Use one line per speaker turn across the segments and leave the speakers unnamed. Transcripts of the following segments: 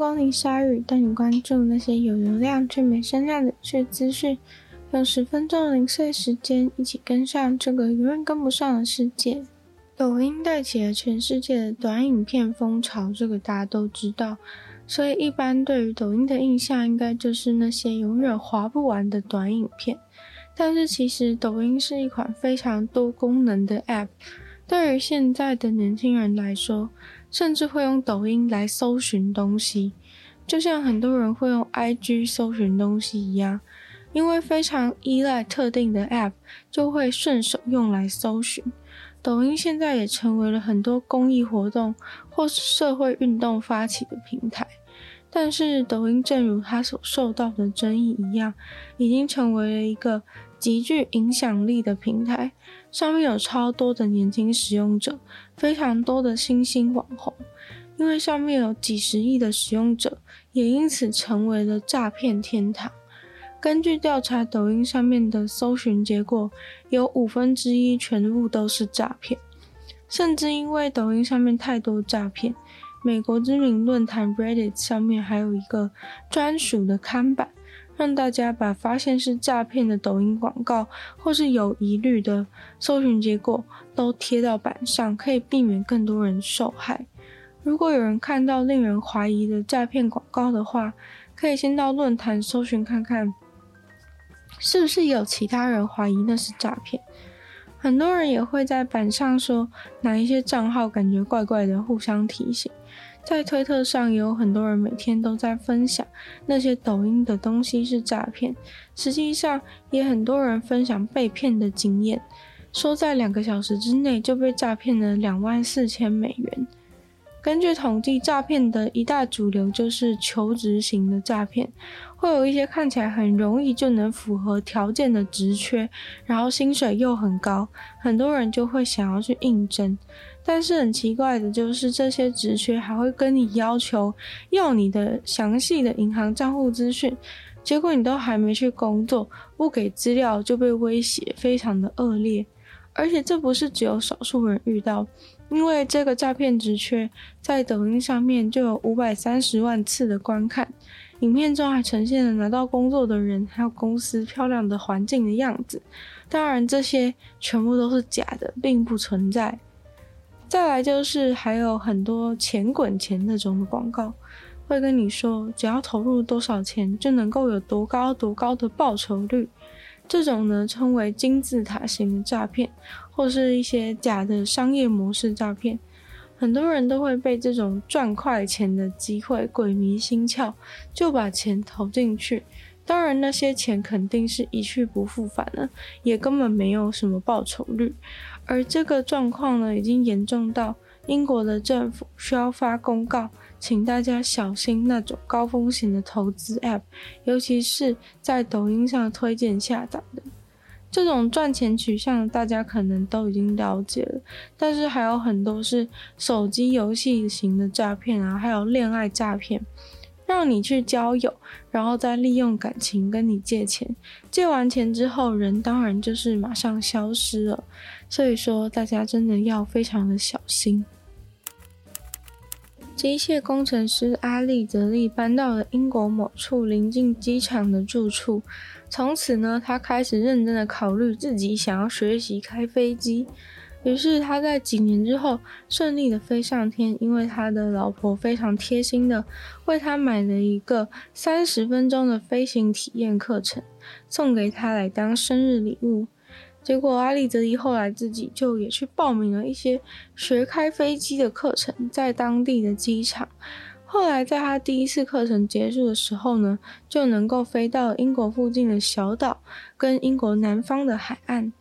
光临鲨语，带你关注那些有流量却没声量的趣资讯。用十分钟零碎时间，一起跟上这个永远跟不上的世界。抖音带起了全世界的短影片风潮，这个大家都知道。所以，一般对于抖音的印象，应该就是那些永远滑不完的短影片。但是，其实抖音是一款非常多功能的 App。对于现在的年轻人来说，甚至会用抖音来搜寻东西，就像很多人会用 IG 搜寻东西一样。因为非常依赖特定的 App，就会顺手用来搜寻。抖音现在也成为了很多公益活动或是社会运动发起的平台。但是，抖音正如它所受到的争议一样，已经成为了一个极具影响力的平台，上面有超多的年轻使用者，非常多的新兴网红。因为上面有几十亿的使用者，也因此成为了诈骗天堂。根据调查，抖音上面的搜寻结果有五分之一全部都是诈骗，甚至因为抖音上面太多诈骗。美国知名论坛 Reddit 上面还有一个专属的看板，让大家把发现是诈骗的抖音广告或是有疑虑的搜寻结果都贴到板上，可以避免更多人受害。如果有人看到令人怀疑的诈骗广告的话，可以先到论坛搜寻看看，是不是有其他人怀疑那是诈骗。很多人也会在板上说哪一些账号感觉怪怪的，互相提醒。在推特上也有很多人每天都在分享那些抖音的东西是诈骗，实际上也很多人分享被骗的经验，说在两个小时之内就被诈骗了两万四千美元。根据统计，诈骗的一大主流就是求职型的诈骗，会有一些看起来很容易就能符合条件的职缺，然后薪水又很高，很多人就会想要去应征。但是很奇怪的就是，这些职缺还会跟你要求要你的详细的银行账户资讯，结果你都还没去工作，不给资料就被威胁，非常的恶劣。而且这不是只有少数人遇到。因为这个诈骗职缺在抖音上面就有五百三十万次的观看，影片中还呈现了拿到工作的人还有公司漂亮的环境的样子。当然，这些全部都是假的，并不存在。再来就是还有很多钱滚钱那种的广告，会跟你说只要投入多少钱就能够有多高多高的报酬率。这种呢，称为金字塔型的诈骗，或是一些假的商业模式诈骗。很多人都会被这种赚快钱的机会鬼迷心窍，就把钱投进去。当然，那些钱肯定是一去不复返了，也根本没有什么报酬率。而这个状况呢，已经严重到英国的政府需要发公告。请大家小心那种高风险的投资 App，尤其是在抖音上推荐下载的这种赚钱取向，大家可能都已经了解了。但是还有很多是手机游戏型的诈骗啊，还有恋爱诈骗，让你去交友，然后再利用感情跟你借钱，借完钱之后，人当然就是马上消失了。所以说，大家真的要非常的小心。机械工程师阿利德利搬到了英国某处临近机场的住处。从此呢，他开始认真的考虑自己想要学习开飞机。于是他在几年之后顺利的飞上天，因为他的老婆非常贴心的为他买了一个三十分钟的飞行体验课程，送给他来当生日礼物。结果阿利泽伊后来自己就也去报名了一些学开飞机的课程，在当地的机场。后来在他第一次课程结束的时候呢，就能够飞到英国附近的小岛跟英国南方的海岸。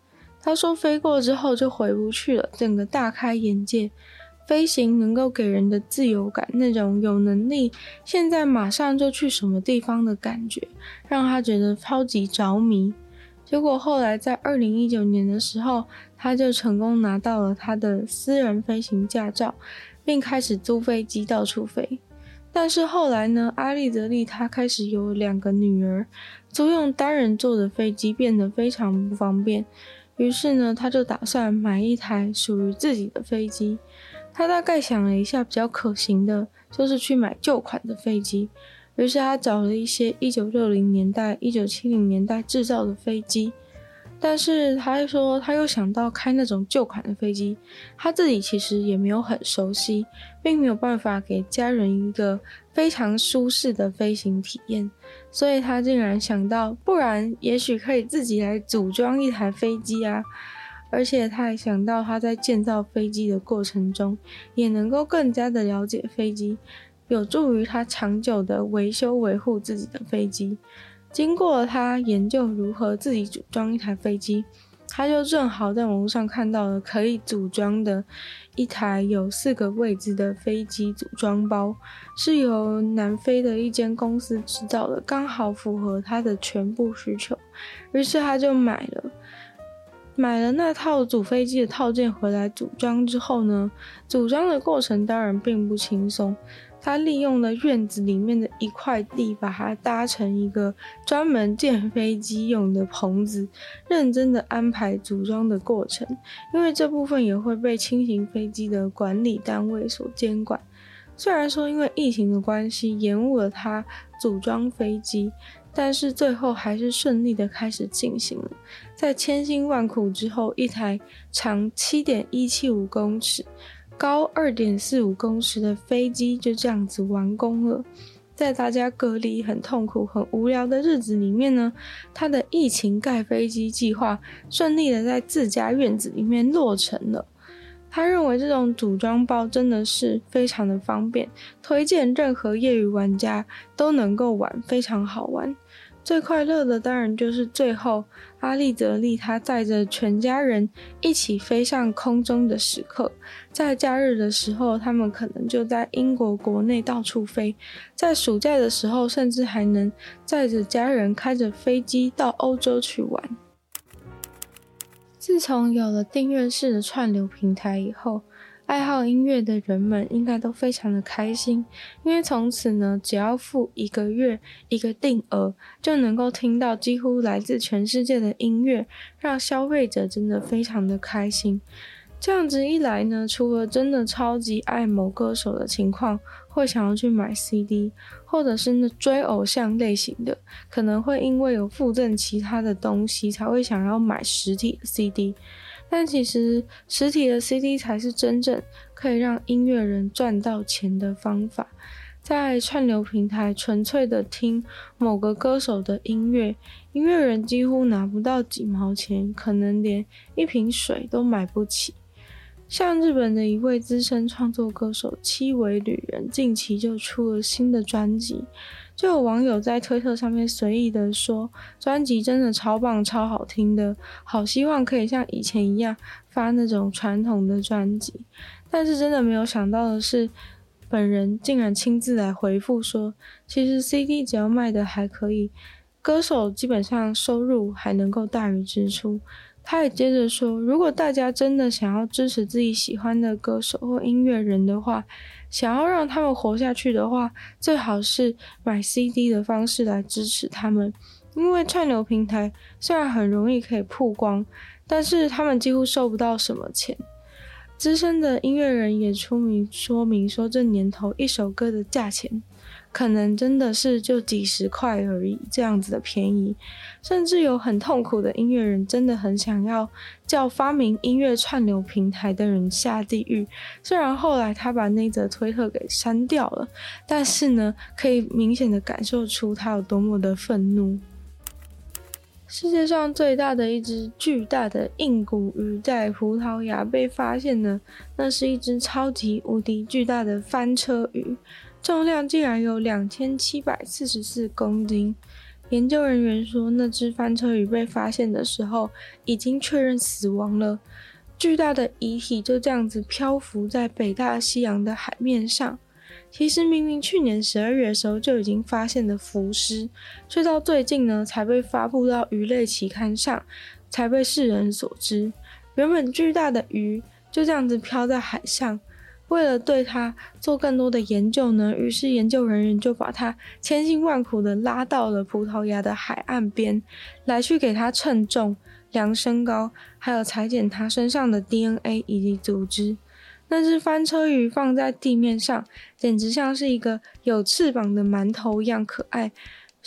他说飞过之后就回不去了，整个大开眼界。飞行能够给人的自由感，那种有能力现在马上就去什么地方的感觉，让他觉得超级着迷。结果后来在二零一九年的时候，他就成功拿到了他的私人飞行驾照，并开始租飞机到处飞。但是后来呢，阿利德利他开始有两个女儿，租用单人座的飞机变得非常不方便。于是呢，他就打算买一台属于自己的飞机。他大概想了一下，比较可行的就是去买旧款的飞机。于是他找了一些一九六零年代、一九七零年代制造的飞机。但是他又说，他又想到开那种旧款的飞机，他自己其实也没有很熟悉，并没有办法给家人一个非常舒适的飞行体验，所以他竟然想到，不然也许可以自己来组装一台飞机啊！而且他还想到，他在建造飞机的过程中，也能够更加的了解飞机，有助于他长久的维修维护自己的飞机。经过他研究如何自己组装一台飞机，他就正好在网络上看到了可以组装的一台有四个位置的飞机组装包，是由南非的一间公司制造的，刚好符合他的全部需求。于是他就买了，买了那套组飞机的套件回来组装之后呢，组装的过程当然并不轻松。他利用了院子里面的一块地，把它搭成一个专门建飞机用的棚子，认真的安排组装的过程。因为这部分也会被轻型飞机的管理单位所监管。虽然说因为疫情的关系延误了他组装飞机，但是最后还是顺利的开始进行了。在千辛万苦之后，一台长七点一七五公尺。高二点四五公尺的飞机就这样子完工了。在大家隔离很痛苦、很无聊的日子里面呢，他的疫情盖飞机计划顺利的在自家院子里面落成了。他认为这种组装包真的是非常的方便，推荐任何业余玩家都能够玩，非常好玩。最快乐的当然就是最后阿利泽利他载着全家人一起飞上空中的时刻。在假日的时候，他们可能就在英国国内到处飞；在暑假的时候，甚至还能载着家人开着飞机到欧洲去玩。自从有了订阅式的串流平台以后，爱好音乐的人们应该都非常的开心，因为从此呢，只要付一个月一个定额，就能够听到几乎来自全世界的音乐，让消费者真的非常的开心。这样子一来呢，除了真的超级爱某歌手的情况，会想要去买 CD，或者是那追偶像类型的，可能会因为有附赠其他的东西，才会想要买实体 CD。但其实实体的 CD 才是真正可以让音乐人赚到钱的方法。在串流平台纯粹的听某个歌手的音乐，音乐人几乎拿不到几毛钱，可能连一瓶水都买不起。像日本的一位资深创作歌手七尾旅人，近期就出了新的专辑。就有网友在推特上面随意的说，专辑真的超棒、超好听的，好希望可以像以前一样发那种传统的专辑。但是真的没有想到的是，本人竟然亲自来回复说，其实 CD 只要卖的还可以，歌手基本上收入还能够大于支出。他也接着说，如果大家真的想要支持自己喜欢的歌手或音乐人的话，想要让他们活下去的话，最好是买 CD 的方式来支持他们。因为串流平台虽然很容易可以曝光，但是他们几乎收不到什么钱。资深的音乐人也出名说明说，这年头一首歌的价钱。可能真的是就几十块而已，这样子的便宜，甚至有很痛苦的音乐人，真的很想要叫发明音乐串流平台的人下地狱。虽然后来他把那则推特给删掉了，但是呢，可以明显的感受出他有多么的愤怒。世界上最大的一只巨大的硬骨鱼在葡萄牙被发现了，那是一只超级无敌巨大的翻车鱼。重量竟然有两千七百四十四公斤。研究人员说，那只翻车鱼被发现的时候已经确认死亡了。巨大的遗体就这样子漂浮在北大西洋的海面上。其实明明去年十二月的时候就已经发现了浮尸，却到最近呢才被发布到鱼类期刊上，才被世人所知。原本巨大的鱼就这样子漂在海上。为了对它做更多的研究呢，于是研究人员就把它千辛万苦的拉到了葡萄牙的海岸边，来去给它称重、量身高，还有裁剪它身上的 DNA 以及组织。那只翻车鱼放在地面上，简直像是一个有翅膀的馒头一样可爱。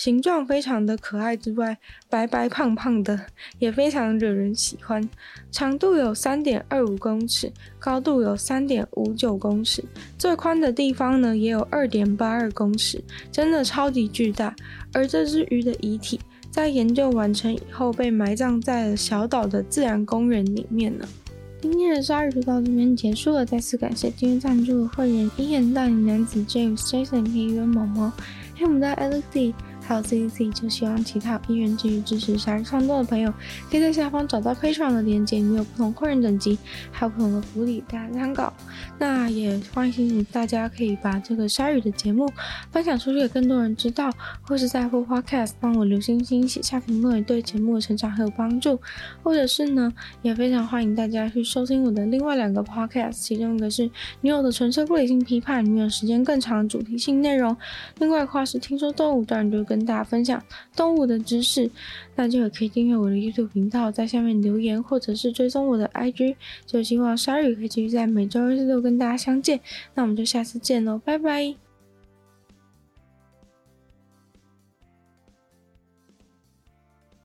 形状非常的可爱之外，白白胖胖的，也非常惹人喜欢。长度有三点二五公尺，高度有三点五九公尺，最宽的地方呢也有二点八二公尺，真的超级巨大。而这只鱼的遗体在研究完成以后，被埋葬在了小岛的自然公园里面呢。今天的鲨鱼就到这边结束了，再次感谢今天赞助的会员：一眼大龄男子 James、Jason、黑渊、毛毛，还有我们还有 CCC，就希望其他有意愿继续支持鲨鱼创作的朋友，可以在下方找到 Patreon 的链接，里有不同会员等级，还有不同的福利，大家参考。那也欢迎大家可以把这个鲨鱼的节目分享出去，给更多人知道，或是在乎 podcast 帮我留星星、写下评论，对节目的成长很有帮助。或者是呢，也非常欢迎大家去收听我的另外两个 Podcast，其中一个是女友的纯粹不理性批判，女友时间更长的主题性内容；另外一块是听说动物，当然就跟大家分享动物的知识，大家也可以订阅我的 YouTube 频道，在下面留言，或者是追踪我的 IG。就希望鲨鱼可以继续在每周日都、跟大家相见。那我们就下次见喽，拜拜。